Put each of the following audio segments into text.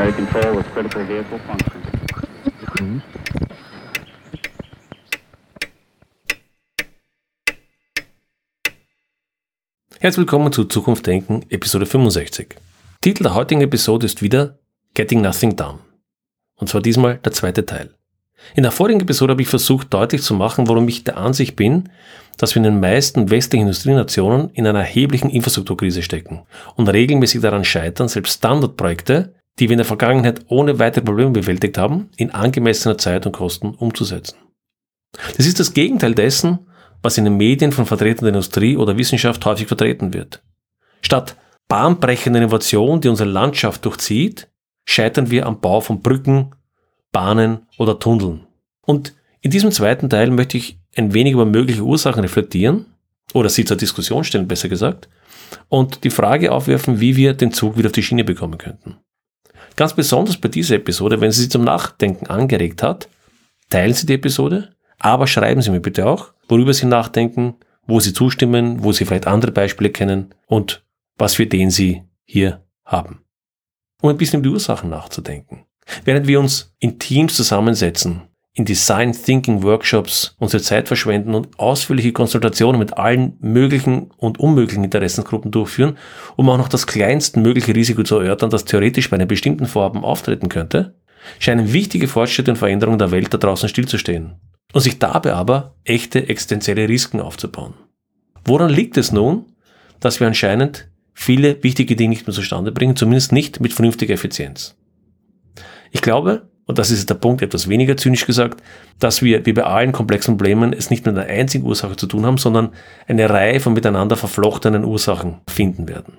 primary control with critical vehicle function. Herzlich willkommen zu Zukunft Denken, Episode 65. Titel der heutigen Episode ist wieder Getting Nothing Done. Und zwar diesmal der zweite Teil. In der vorigen Episode habe ich versucht deutlich zu machen, warum ich der Ansicht bin, dass wir in den meisten westlichen Industrienationen in einer erheblichen Infrastrukturkrise stecken und regelmäßig daran scheitern, selbst Standardprojekte, die wir in der Vergangenheit ohne weitere Probleme bewältigt haben, in angemessener Zeit und Kosten umzusetzen. Das ist das Gegenteil dessen, was in den Medien von Vertretern der Industrie oder Wissenschaft häufig vertreten wird. Statt bahnbrechender Innovation, die unsere Landschaft durchzieht, scheitern wir am Bau von Brücken, Bahnen oder Tunneln. Und in diesem zweiten Teil möchte ich ein wenig über mögliche Ursachen reflektieren oder sie zur Diskussion stellen, besser gesagt, und die Frage aufwerfen, wie wir den Zug wieder auf die Schiene bekommen könnten. Ganz besonders bei dieser Episode, wenn sie Sie zum Nachdenken angeregt hat, teilen Sie die Episode, aber schreiben Sie mir bitte auch, worüber Sie nachdenken, wo Sie zustimmen, wo Sie vielleicht andere Beispiele kennen und was für den Sie hier haben. Um ein bisschen über die Ursachen nachzudenken. Während wir uns in Teams zusammensetzen, in Design Thinking Workshops unsere Zeit verschwenden und ausführliche Konsultationen mit allen möglichen und unmöglichen Interessensgruppen durchführen, um auch noch das kleinstmögliche Risiko zu erörtern, das theoretisch bei einem bestimmten Vorhaben auftreten könnte, scheinen wichtige Fortschritte und Veränderungen der Welt da draußen stillzustehen und sich dabei aber echte existenzielle Risiken aufzubauen. Woran liegt es nun, dass wir anscheinend viele wichtige Dinge nicht mehr zustande bringen, zumindest nicht mit vernünftiger Effizienz? Ich glaube, und das ist der Punkt etwas weniger zynisch gesagt, dass wir wie bei allen komplexen Problemen es nicht mit einer einzigen Ursache zu tun haben, sondern eine Reihe von miteinander verflochtenen Ursachen finden werden.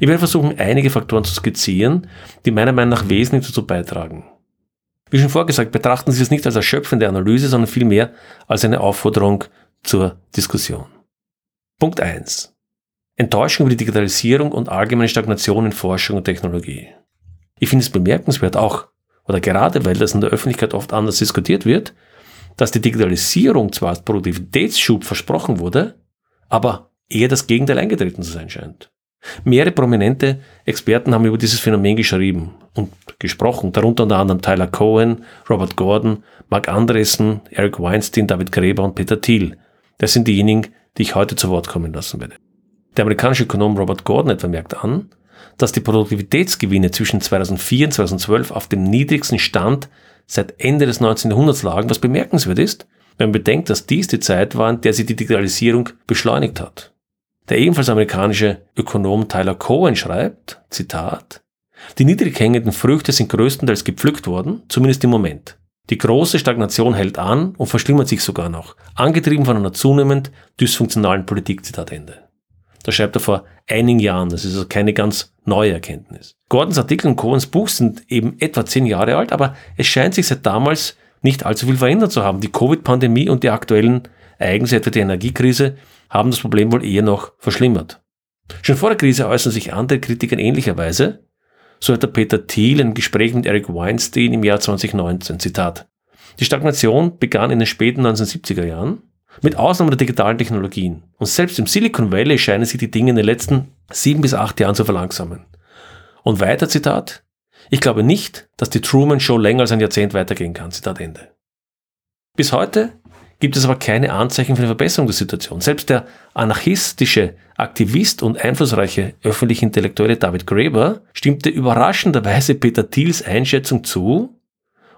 Ich werde versuchen, einige Faktoren zu skizzieren, die meiner Meinung nach wesentlich dazu beitragen. Wie schon vorgesagt, betrachten Sie es nicht als erschöpfende Analyse, sondern vielmehr als eine Aufforderung zur Diskussion. Punkt 1. Enttäuschung über die Digitalisierung und allgemeine Stagnation in Forschung und Technologie. Ich finde es bemerkenswert auch, oder gerade weil das in der Öffentlichkeit oft anders diskutiert wird, dass die Digitalisierung zwar als Produktivitätsschub versprochen wurde, aber eher das Gegenteil eingetreten zu sein scheint. Mehrere prominente Experten haben über dieses Phänomen geschrieben und gesprochen, darunter unter anderem Tyler Cohen, Robert Gordon, Mark Andreessen, Eric Weinstein, David Gräber und Peter Thiel. Das sind diejenigen, die ich heute zu Wort kommen lassen werde. Der amerikanische Ökonom Robert Gordon etwa merkt an, dass die Produktivitätsgewinne zwischen 2004 und 2012 auf dem niedrigsten Stand seit Ende des 19. Jahrhunderts lagen, was bemerkenswert ist, wenn man bedenkt, dass dies die Zeit war, in der sich die Digitalisierung beschleunigt hat. Der ebenfalls amerikanische Ökonom Tyler Cohen schreibt, Zitat, die niedrig hängenden Früchte sind größtenteils gepflückt worden, zumindest im Moment. Die große Stagnation hält an und verschlimmert sich sogar noch, angetrieben von einer zunehmend dysfunktionalen Politik, Zitat Ende. Das schreibt er vor einigen Jahren. Das ist also keine ganz neue Erkenntnis. Gordons Artikel und Cohens Buch sind eben etwa zehn Jahre alt, aber es scheint sich seit damals nicht allzu viel verändert zu haben. Die Covid-Pandemie und die aktuellen Ereignisse, etwa die Energiekrise, haben das Problem wohl eher noch verschlimmert. Schon vor der Krise äußern sich andere Kritiker in ähnlicher Weise. So hat der Peter Thiel im Gespräch mit Eric Weinstein im Jahr 2019, Zitat. Die Stagnation begann in den späten 1970er Jahren mit Ausnahme der digitalen Technologien. Und selbst im Silicon Valley scheinen sich die Dinge in den letzten sieben bis acht Jahren zu verlangsamen. Und weiter Zitat. Ich glaube nicht, dass die Truman Show länger als ein Jahrzehnt weitergehen kann. Zitat Ende. Bis heute gibt es aber keine Anzeichen für eine Verbesserung der Situation. Selbst der anarchistische Aktivist und einflussreiche öffentliche Intellektuelle David Graeber stimmte überraschenderweise Peter Thiels Einschätzung zu,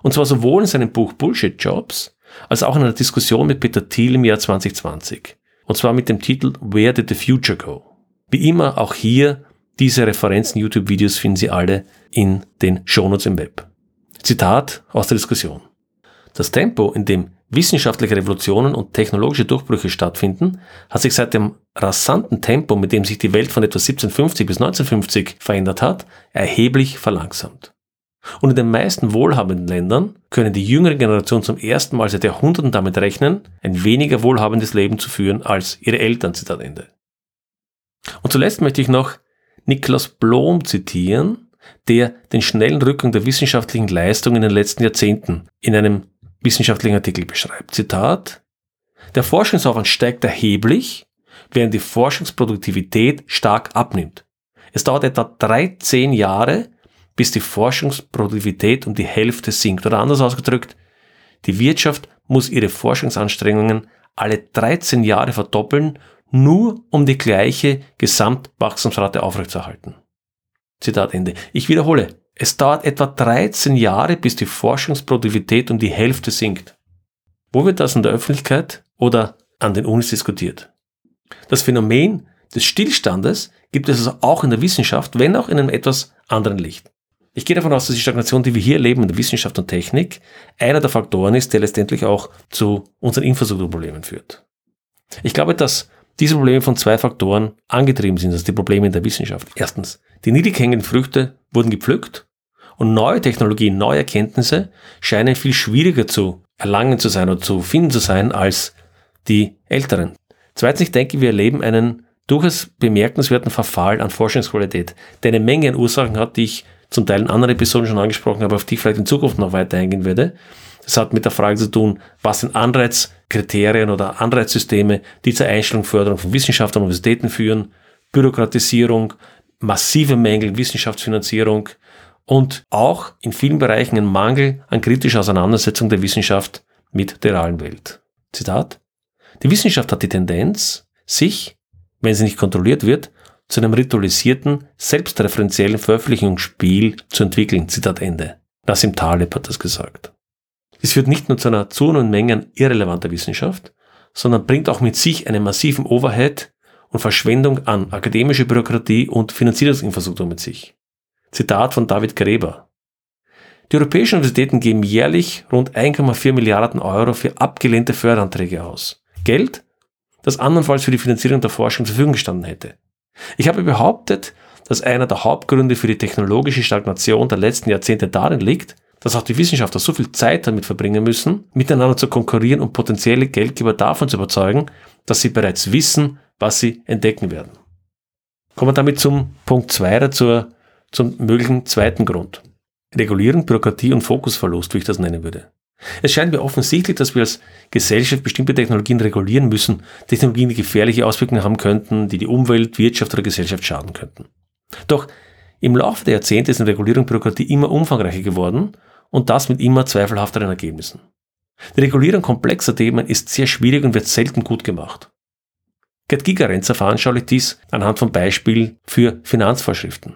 und zwar sowohl in seinem Buch Bullshit Jobs als auch in einer Diskussion mit Peter Thiel im Jahr 2020. Und zwar mit dem Titel Where did the future go? Wie immer auch hier diese Referenzen YouTube-Videos finden Sie alle in den Shownotes im Web. Zitat aus der Diskussion. Das Tempo, in dem wissenschaftliche Revolutionen und technologische Durchbrüche stattfinden, hat sich seit dem rasanten Tempo, mit dem sich die Welt von etwa 1750 bis 1950 verändert hat, erheblich verlangsamt. Und in den meisten wohlhabenden Ländern können die jüngere Generation zum ersten Mal seit Jahrhunderten damit rechnen, ein weniger wohlhabendes Leben zu führen als ihre Eltern. Zitat Ende. Und zuletzt möchte ich noch Niklas Blom zitieren, der den schnellen Rückgang der wissenschaftlichen Leistung in den letzten Jahrzehnten in einem wissenschaftlichen Artikel beschreibt. Zitat Der Forschungsaufwand steigt erheblich, während die Forschungsproduktivität stark abnimmt. Es dauert etwa 13 Jahre, bis die Forschungsproduktivität um die Hälfte sinkt. Oder anders ausgedrückt, die Wirtschaft muss ihre Forschungsanstrengungen alle 13 Jahre verdoppeln, nur um die gleiche Gesamtwachstumsrate aufrechtzuerhalten. Zitat Ende. Ich wiederhole, es dauert etwa 13 Jahre, bis die Forschungsproduktivität um die Hälfte sinkt. Wo wird das in der Öffentlichkeit oder an den Unis diskutiert? Das Phänomen des Stillstandes gibt es also auch in der Wissenschaft, wenn auch in einem etwas anderen Licht. Ich gehe davon aus, dass die Stagnation, die wir hier erleben in der Wissenschaft und Technik, einer der Faktoren ist, der letztendlich auch zu unseren Infrastrukturproblemen führt. Ich glaube, dass diese Probleme von zwei Faktoren angetrieben sind, also die Probleme in der Wissenschaft. Erstens, die niedrig hängenden Früchte wurden gepflückt und neue Technologien, neue Erkenntnisse scheinen viel schwieriger zu erlangen zu sein oder zu finden zu sein als die älteren. Zweitens, ich denke, wir erleben einen durchaus bemerkenswerten Verfall an Forschungsqualität, der eine Menge an Ursachen hat, die ich zum Teil in anderen Episoden schon angesprochen habe, auf die ich vielleicht in Zukunft noch weiter eingehen werde. Das hat mit der Frage zu tun, was sind Anreizkriterien oder Anreizsysteme, die zur Einstellung, Förderung von Wissenschaft und Universitäten führen, Bürokratisierung, massive Mängel Wissenschaftsfinanzierung und auch in vielen Bereichen ein Mangel an kritischer Auseinandersetzung der Wissenschaft mit der realen Welt. Zitat. Die Wissenschaft hat die Tendenz, sich, wenn sie nicht kontrolliert wird, zu einem ritualisierten, selbstreferenziellen Veröffentlichungsspiel zu entwickeln. Zitat Ende. Nassim Taleb hat das gesagt. Dies führt nicht nur zu einer zunehmenden Menge an irrelevanter Wissenschaft, sondern bringt auch mit sich einen massiven Overhead und Verschwendung an akademische Bürokratie und Finanzierungsinfrastruktur mit sich. Zitat von David Gräber. Die europäischen Universitäten geben jährlich rund 1,4 Milliarden Euro für abgelehnte Förderanträge aus. Geld, das andernfalls für die Finanzierung der Forschung zur Verfügung gestanden hätte. Ich habe behauptet, dass einer der Hauptgründe für die technologische Stagnation der letzten Jahrzehnte darin liegt, dass auch die Wissenschaftler so viel Zeit damit verbringen müssen, miteinander zu konkurrieren und potenzielle Geldgeber davon zu überzeugen, dass sie bereits wissen, was sie entdecken werden. Kommen wir damit zum Punkt 2 zur, zum möglichen zweiten Grund. Regulierung, Bürokratie und Fokusverlust, wie ich das nennen würde. Es scheint mir offensichtlich, dass wir als Gesellschaft bestimmte Technologien regulieren müssen, Technologien, die gefährliche Auswirkungen haben könnten, die die Umwelt, Wirtschaft oder Gesellschaft schaden könnten. Doch im Laufe der Jahrzehnte ist eine Regulierung und Bürokratie immer umfangreicher geworden und das mit immer zweifelhafteren Ergebnissen. Die Regulierung komplexer Themen ist sehr schwierig und wird selten gut gemacht. Gerd Gigerenzer veranschaulicht dies anhand von Beispielen für Finanzvorschriften.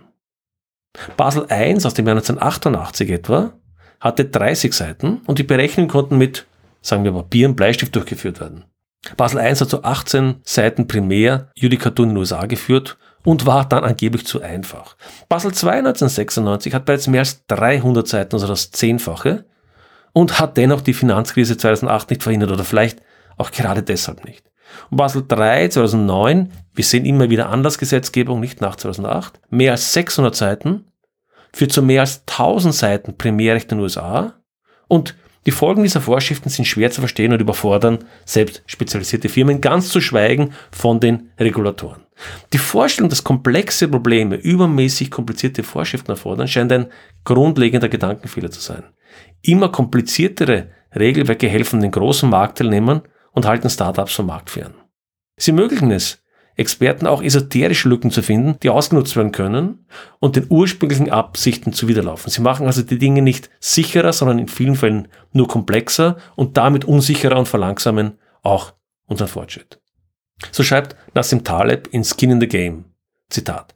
Basel I aus dem Jahr 1988 etwa hatte 30 Seiten und die Berechnungen konnten mit, sagen wir Papier und Bleistift durchgeführt werden. Basel I hat zu 18 Seiten primär Judikatur in den USA geführt und war dann angeblich zu einfach. Basel II 1996 hat bereits mehr als 300 Seiten, also das Zehnfache, und hat dennoch die Finanzkrise 2008 nicht verhindert oder vielleicht auch gerade deshalb nicht. Und Basel III 2009, wir sehen immer wieder Anlassgesetzgebung, nicht nach 2008, mehr als 600 Seiten, führt zu mehr als 1000 Seiten Primärrecht in den USA und die Folgen dieser Vorschriften sind schwer zu verstehen und überfordern selbst spezialisierte Firmen, ganz zu schweigen von den Regulatoren. Die Vorstellung, dass komplexe Probleme übermäßig komplizierte Vorschriften erfordern, scheint ein grundlegender Gedankenfehler zu sein. Immer kompliziertere Regelwerke helfen den großen Marktteilnehmern und halten Startups vom Markt fern. Sie ermöglichen es, Experten auch esoterische Lücken zu finden, die ausgenutzt werden können und den ursprünglichen Absichten zuwiderlaufen. Sie machen also die Dinge nicht sicherer, sondern in vielen Fällen nur komplexer und damit unsicherer und verlangsamen auch unseren Fortschritt. So schreibt Nassim Taleb in Skin in the Game. Zitat.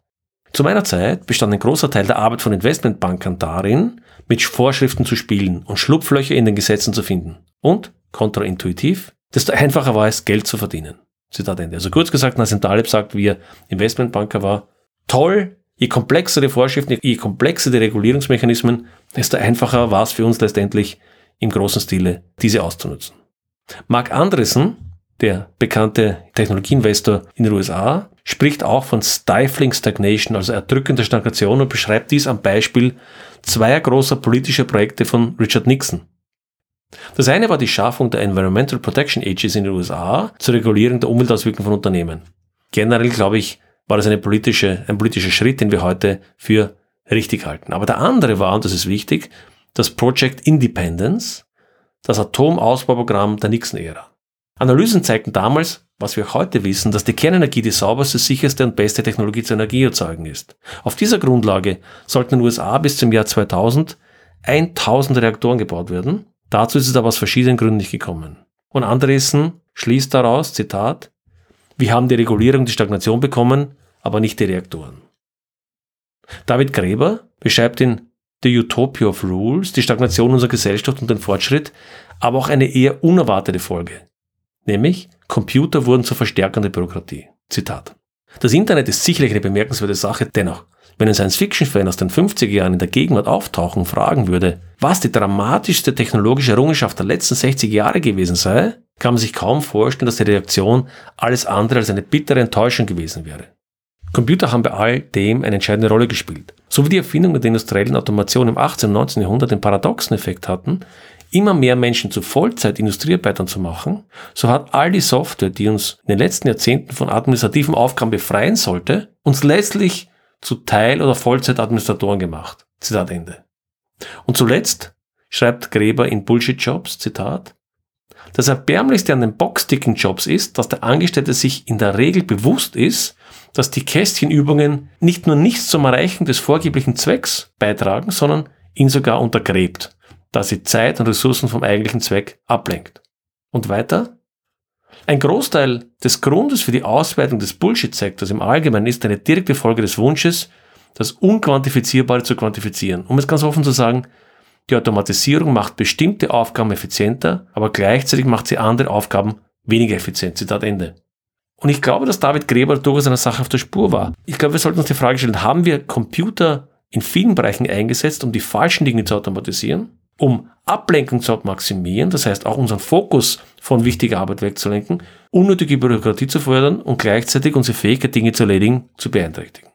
Zu meiner Zeit bestand ein großer Teil der Arbeit von Investmentbankern darin, mit Vorschriften zu spielen und Schlupflöcher in den Gesetzen zu finden. Und, kontraintuitiv, desto einfacher war es, Geld zu verdienen. Zitat Ende. Also kurz gesagt, Nassim Taleb sagt, wie er Investmentbanker war, toll, je komplexer die Vorschriften, je komplexer die Regulierungsmechanismen, desto einfacher war es für uns letztendlich im großen Stile, diese auszunutzen. Mark Andressen, der bekannte Technologieinvestor in den USA, spricht auch von Stifling Stagnation, also erdrückender Stagnation und beschreibt dies am Beispiel zweier großer politischer Projekte von Richard Nixon. Das eine war die Schaffung der Environmental Protection Agency in den USA zur Regulierung der Umweltauswirkungen von Unternehmen. Generell, glaube ich, war das eine politische, ein politischer Schritt, den wir heute für richtig halten. Aber der andere war, und das ist wichtig, das Project Independence, das Atomausbauprogramm der Nixon-Ära. Analysen zeigten damals, was wir heute wissen, dass die Kernenergie die sauberste, sicherste und beste Technologie zur Energieerzeugung ist. Auf dieser Grundlage sollten in den USA bis zum Jahr 2000 1000 Reaktoren gebaut werden. Dazu ist es aber aus verschiedenen Gründen nicht gekommen. Und Andresen schließt daraus, Zitat, wir haben die Regulierung, die Stagnation bekommen, aber nicht die Reaktoren. David Gräber beschreibt in The Utopia of Rules die Stagnation unserer Gesellschaft und den Fortschritt, aber auch eine eher unerwartete Folge. Nämlich, Computer wurden zur Verstärkung der Bürokratie. Zitat. Das Internet ist sicherlich eine bemerkenswerte Sache, dennoch, wenn ein Science-Fiction-Fan aus den 50er Jahren in der Gegenwart auftauchen und fragen würde, was die dramatischste technologische Errungenschaft der letzten 60 Jahre gewesen sei, kann man sich kaum vorstellen, dass die Reaktion alles andere als eine bittere Enttäuschung gewesen wäre. Computer haben bei all dem eine entscheidende Rolle gespielt. So wie die Erfindung der industriellen Automation im 18. und 19. Jahrhundert den paradoxen Effekt hatten, immer mehr Menschen zu Vollzeit-Industriearbeitern zu machen, so hat all die Software, die uns in den letzten Jahrzehnten von administrativen Aufgaben befreien sollte, uns letztlich zu Teil- oder Vollzeit-Administratoren gemacht. Zitat Ende. Und zuletzt schreibt Gräber in Bullshit Jobs, Zitat, das Erbärmlichste an den Boxticking-Jobs ist, dass der Angestellte sich in der Regel bewusst ist, dass die Kästchenübungen nicht nur nichts zum Erreichen des vorgeblichen Zwecks beitragen, sondern ihn sogar untergräbt da sie Zeit und Ressourcen vom eigentlichen Zweck ablenkt. Und weiter? Ein Großteil des Grundes für die Ausweitung des Bullshit-Sektors im Allgemeinen ist eine direkte Folge des Wunsches, das Unquantifizierbare zu quantifizieren. Um es ganz offen zu sagen, die Automatisierung macht bestimmte Aufgaben effizienter, aber gleichzeitig macht sie andere Aufgaben weniger effizient. Zitat Ende. Und ich glaube, dass David Gräber durchaus einer Sache auf der Spur war. Ich glaube, wir sollten uns die Frage stellen, haben wir Computer in vielen Bereichen eingesetzt, um die falschen Dinge zu automatisieren? Um Ablenkung zu maximieren, das heißt auch unseren Fokus von wichtiger Arbeit wegzulenken, unnötige Bürokratie zu fördern und gleichzeitig unsere Fähigkeit, Dinge zu erledigen, zu beeinträchtigen.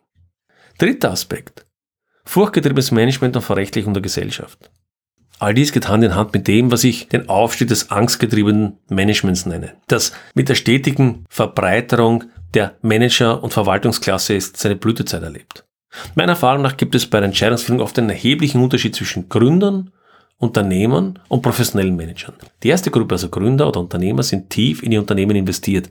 Dritter Aspekt. Furchtgetriebenes Management und Verrechtlichung der Gesellschaft. All dies geht Hand in Hand mit dem, was ich den Aufstieg des angstgetriebenen Managements nenne, das mit der stetigen Verbreiterung der Manager- und Verwaltungsklasse ist seine Blütezeit erlebt. Meiner Erfahrung nach gibt es bei der Entscheidungsfindung oft einen erheblichen Unterschied zwischen Gründern Unternehmern und professionellen Managern. Die erste Gruppe, also Gründer oder Unternehmer, sind tief in ihr Unternehmen investiert.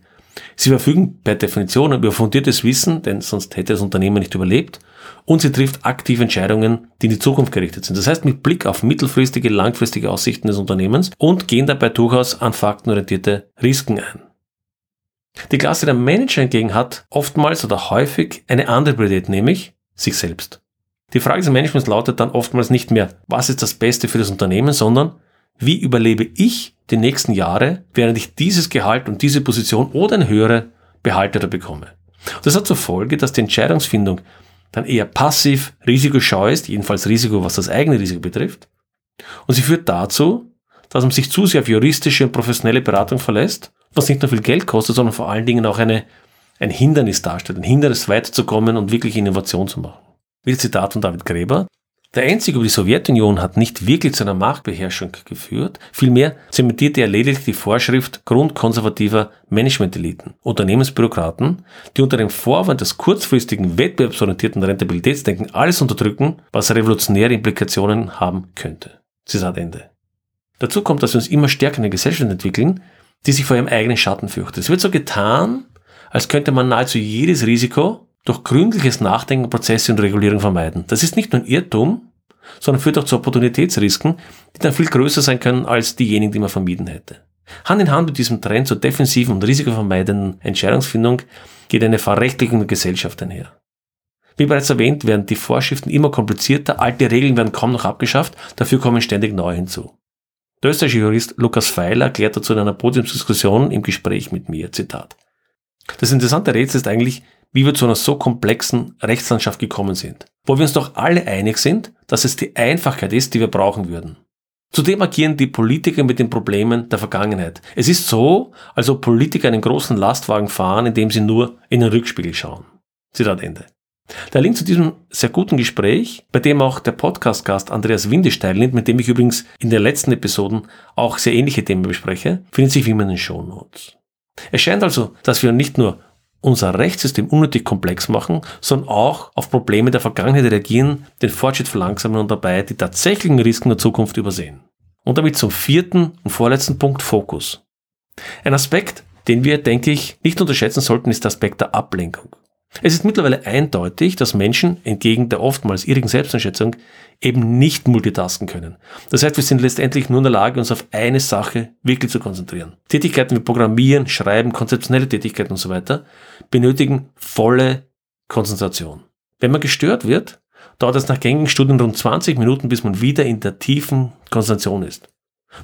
Sie verfügen per Definition über fundiertes Wissen, denn sonst hätte das Unternehmen nicht überlebt, und sie trifft aktive Entscheidungen, die in die Zukunft gerichtet sind. Das heißt mit Blick auf mittelfristige, langfristige Aussichten des Unternehmens und gehen dabei durchaus an faktenorientierte Risiken ein. Die Klasse der Manager hingegen hat oftmals oder häufig eine andere Priorität, nämlich sich selbst. Die Frage des Managements lautet dann oftmals nicht mehr, was ist das Beste für das Unternehmen, sondern wie überlebe ich die nächsten Jahre, während ich dieses Gehalt und diese Position oder eine höhere behalte oder bekomme. Das hat zur Folge, dass die Entscheidungsfindung dann eher passiv risikoscheu ist, jedenfalls Risiko, was das eigene Risiko betrifft. Und sie führt dazu, dass man sich zu sehr auf juristische und professionelle Beratung verlässt, was nicht nur viel Geld kostet, sondern vor allen Dingen auch eine, ein Hindernis darstellt, ein Hindernis weiterzukommen und wirklich Innovation zu machen. Wieder Zitat von David Gräber. Der Einzige über die Sowjetunion hat nicht wirklich zu einer Marktbeherrschung geführt, vielmehr zementierte er lediglich die Vorschrift grundkonservativer Managementeliten, Unternehmensbürokraten, die unter dem Vorwand des kurzfristigen wettbewerbsorientierten Rentabilitätsdenken alles unterdrücken, was revolutionäre Implikationen haben könnte. Zitat Ende. Dazu kommt, dass wir uns immer stärker in eine Gesellschaft entwickeln, die sich vor ihrem eigenen Schatten fürchtet. Es wird so getan, als könnte man nahezu jedes Risiko durch gründliches Nachdenken Prozesse und Regulierung vermeiden. Das ist nicht nur ein Irrtum, sondern führt auch zu Opportunitätsrisiken, die dann viel größer sein können als diejenigen, die man vermieden hätte. Hand in Hand mit diesem Trend zur defensiven und risikovermeidenden Entscheidungsfindung geht eine Verrechtlichung der Gesellschaft einher. Wie bereits erwähnt, werden die Vorschriften immer komplizierter, alte Regeln werden kaum noch abgeschafft, dafür kommen ständig neue hinzu. Der österreichische Jurist Lukas Feiler erklärt dazu in einer Podiumsdiskussion im Gespräch mit mir, Zitat. Das interessante Rätsel ist eigentlich, wie wir zu einer so komplexen Rechtslandschaft gekommen sind, wo wir uns doch alle einig sind, dass es die Einfachheit ist, die wir brauchen würden. Zudem agieren die Politiker mit den Problemen der Vergangenheit. Es ist so, als ob Politiker einen großen Lastwagen fahren, indem sie nur in den Rückspiegel schauen. Zitat Ende. Der Link zu diesem sehr guten Gespräch, bei dem auch der Podcast-Gast Andreas Windisch teilnimmt, mit dem ich übrigens in den letzten Episoden auch sehr ähnliche Themen bespreche, findet sich wie immer in den Show Notes. Es scheint also, dass wir nicht nur unser Rechtssystem unnötig komplex machen, sondern auch auf Probleme der Vergangenheit reagieren, den Fortschritt verlangsamen und dabei die tatsächlichen Risiken der Zukunft übersehen. Und damit zum vierten und vorletzten Punkt Fokus. Ein Aspekt, den wir, denke ich, nicht unterschätzen sollten, ist der Aspekt der Ablenkung. Es ist mittlerweile eindeutig, dass Menschen entgegen der oftmals irrigen Selbsteinschätzung eben nicht multitasken können. Das heißt, wir sind letztendlich nur in der Lage, uns auf eine Sache wirklich zu konzentrieren. Tätigkeiten wie Programmieren, Schreiben, konzeptionelle Tätigkeiten und so weiter benötigen volle Konzentration. Wenn man gestört wird, dauert es nach gängigen Studien rund 20 Minuten, bis man wieder in der tiefen Konzentration ist.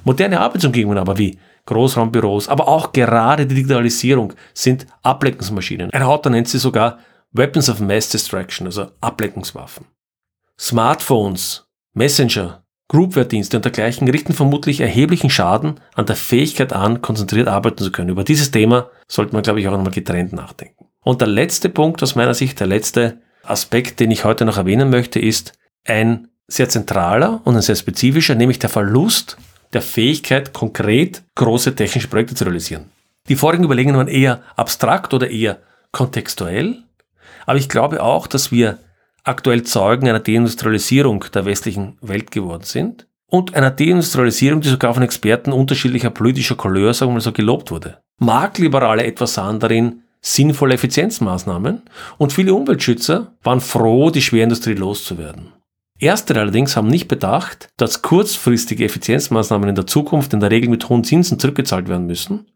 Moderne Arbeitsumgebungen aber wie Großraumbüros, aber auch gerade die Digitalisierung sind Ablenkungsmaschinen. Ein Autor nennt sie sogar Weapons of Mass Distraction, also Ablenkungswaffen. Smartphones, Messenger, Groupware-Dienste und dergleichen richten vermutlich erheblichen Schaden an der Fähigkeit an, konzentriert arbeiten zu können. Über dieses Thema sollte man, glaube ich, auch einmal getrennt nachdenken. Und der letzte Punkt aus meiner Sicht, der letzte Aspekt, den ich heute noch erwähnen möchte, ist ein sehr zentraler und ein sehr spezifischer, nämlich der Verlust der Fähigkeit, konkret große technische Projekte zu realisieren. Die vorigen Überlegungen waren eher abstrakt oder eher kontextuell, aber ich glaube auch, dass wir aktuell Zeugen einer Deindustrialisierung der westlichen Welt geworden sind und einer Deindustrialisierung, die sogar von Experten unterschiedlicher politischer Couleur, sagen wir mal so, gelobt wurde. Marktliberale etwa sahen darin sinnvolle Effizienzmaßnahmen und viele Umweltschützer waren froh, die Schwerindustrie loszuwerden. Erstere allerdings haben nicht bedacht, dass kurzfristige Effizienzmaßnahmen in der Zukunft in der Regel mit hohen Zinsen zurückgezahlt werden müssen.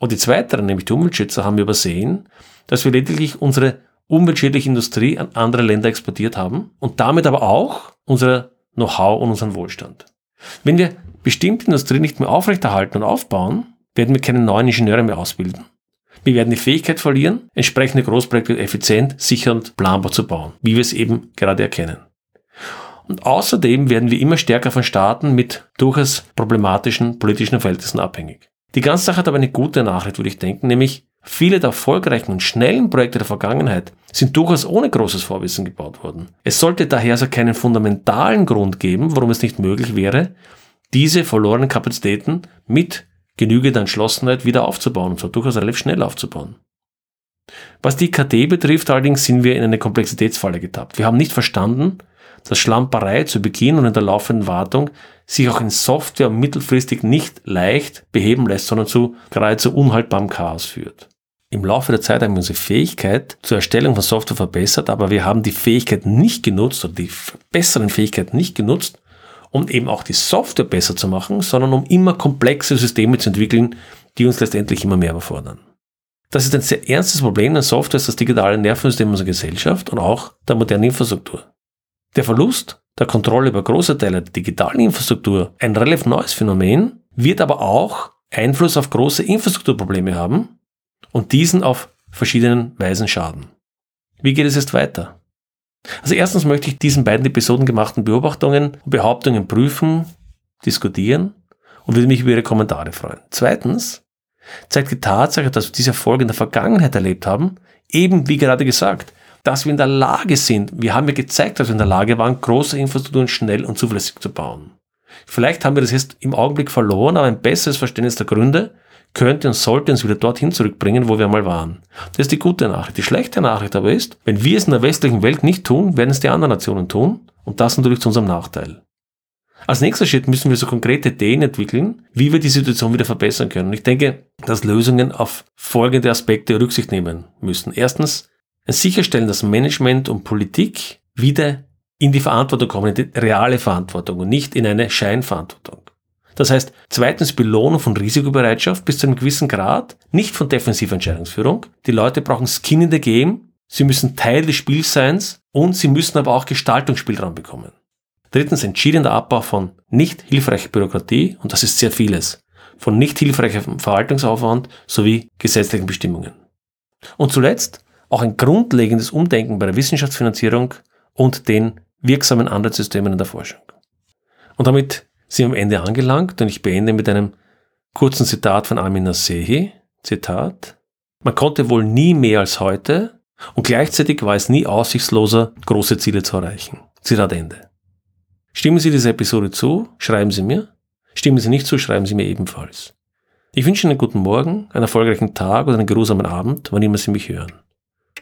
Und die zweiteren, nämlich die Umweltschützer, haben übersehen, dass wir lediglich unsere umweltschädliche Industrie an andere Länder exportiert haben und damit aber auch unser Know-how und unseren Wohlstand. Wenn wir bestimmte Industrie nicht mehr aufrechterhalten und aufbauen, werden wir keine neuen Ingenieure mehr ausbilden. Wir werden die Fähigkeit verlieren, entsprechende Großprojekte effizient, sicher und planbar zu bauen, wie wir es eben gerade erkennen. Und außerdem werden wir immer stärker von Staaten mit durchaus problematischen politischen Verhältnissen abhängig. Die ganze Sache hat aber eine gute Nachricht, würde ich denken, nämlich viele der erfolgreichen und schnellen Projekte der Vergangenheit sind durchaus ohne großes Vorwissen gebaut worden. Es sollte daher also keinen fundamentalen Grund geben, warum es nicht möglich wäre, diese verlorenen Kapazitäten mit genügender Entschlossenheit wieder aufzubauen, und zwar durchaus relativ schnell aufzubauen. Was die KT betrifft, allerdings sind wir in eine Komplexitätsfalle getappt. Wir haben nicht verstanden, dass Schlamperei zu Beginn und in der laufenden Wartung sich auch in Software mittelfristig nicht leicht beheben lässt, sondern zu geradezu unhaltbarem Chaos führt. Im Laufe der Zeit haben wir unsere Fähigkeit zur Erstellung von Software verbessert, aber wir haben die Fähigkeit nicht genutzt oder die besseren Fähigkeiten nicht genutzt, um eben auch die Software besser zu machen, sondern um immer komplexe Systeme zu entwickeln, die uns letztendlich immer mehr überfordern. Das ist ein sehr ernstes Problem, denn Software ist das digitale Nervensystem unserer Gesellschaft und auch der modernen Infrastruktur. Der Verlust der Kontrolle über große Teile der digitalen Infrastruktur, ein relativ neues Phänomen, wird aber auch Einfluss auf große Infrastrukturprobleme haben und diesen auf verschiedenen Weisen schaden. Wie geht es jetzt weiter? Also erstens möchte ich diesen beiden Episoden gemachten Beobachtungen und Behauptungen prüfen, diskutieren und würde mich über Ihre Kommentare freuen. Zweitens zeigt die Tatsache, dass wir diese Erfolge in der Vergangenheit erlebt haben, eben wie gerade gesagt, dass wir in der Lage sind, wir haben ja gezeigt, dass wir in der Lage waren, große Infrastrukturen schnell und zuverlässig zu bauen. Vielleicht haben wir das jetzt im Augenblick verloren, aber ein besseres Verständnis der Gründe könnte und sollte uns wieder dorthin zurückbringen, wo wir mal waren. Das ist die gute Nachricht. Die schlechte Nachricht aber ist, wenn wir es in der westlichen Welt nicht tun, werden es die anderen Nationen tun und das natürlich zu unserem Nachteil. Als nächster Schritt müssen wir so konkrete Ideen entwickeln, wie wir die Situation wieder verbessern können. Und ich denke, dass Lösungen auf folgende Aspekte Rücksicht nehmen müssen. Erstens, sicherstellen, dass Management und Politik wieder in die Verantwortung kommen, in die reale Verantwortung und nicht in eine Scheinverantwortung. Das heißt, zweitens Belohnung von Risikobereitschaft bis zu einem gewissen Grad, nicht von defensiver Entscheidungsführung. Die Leute brauchen Skin in the Game, sie müssen Teil des Spiels sein und sie müssen aber auch Gestaltungsspielraum bekommen. Drittens entschiedener Abbau von nicht hilfreicher Bürokratie, und das ist sehr vieles, von nicht hilfreichem Verwaltungsaufwand sowie gesetzlichen Bestimmungen. Und zuletzt auch ein grundlegendes Umdenken bei der Wissenschaftsfinanzierung und den wirksamen Anreizsystemen in der Forschung. Und damit sind wir am Ende angelangt und ich beende mit einem kurzen Zitat von Amin Nasehi. Zitat. Man konnte wohl nie mehr als heute und gleichzeitig war es nie aussichtsloser, große Ziele zu erreichen. Zitat Ende. Stimmen Sie dieser Episode zu, schreiben Sie mir. Stimmen Sie nicht zu, schreiben Sie mir ebenfalls. Ich wünsche Ihnen einen guten Morgen, einen erfolgreichen Tag oder einen geruhsamen Abend, wann immer Sie mich hören.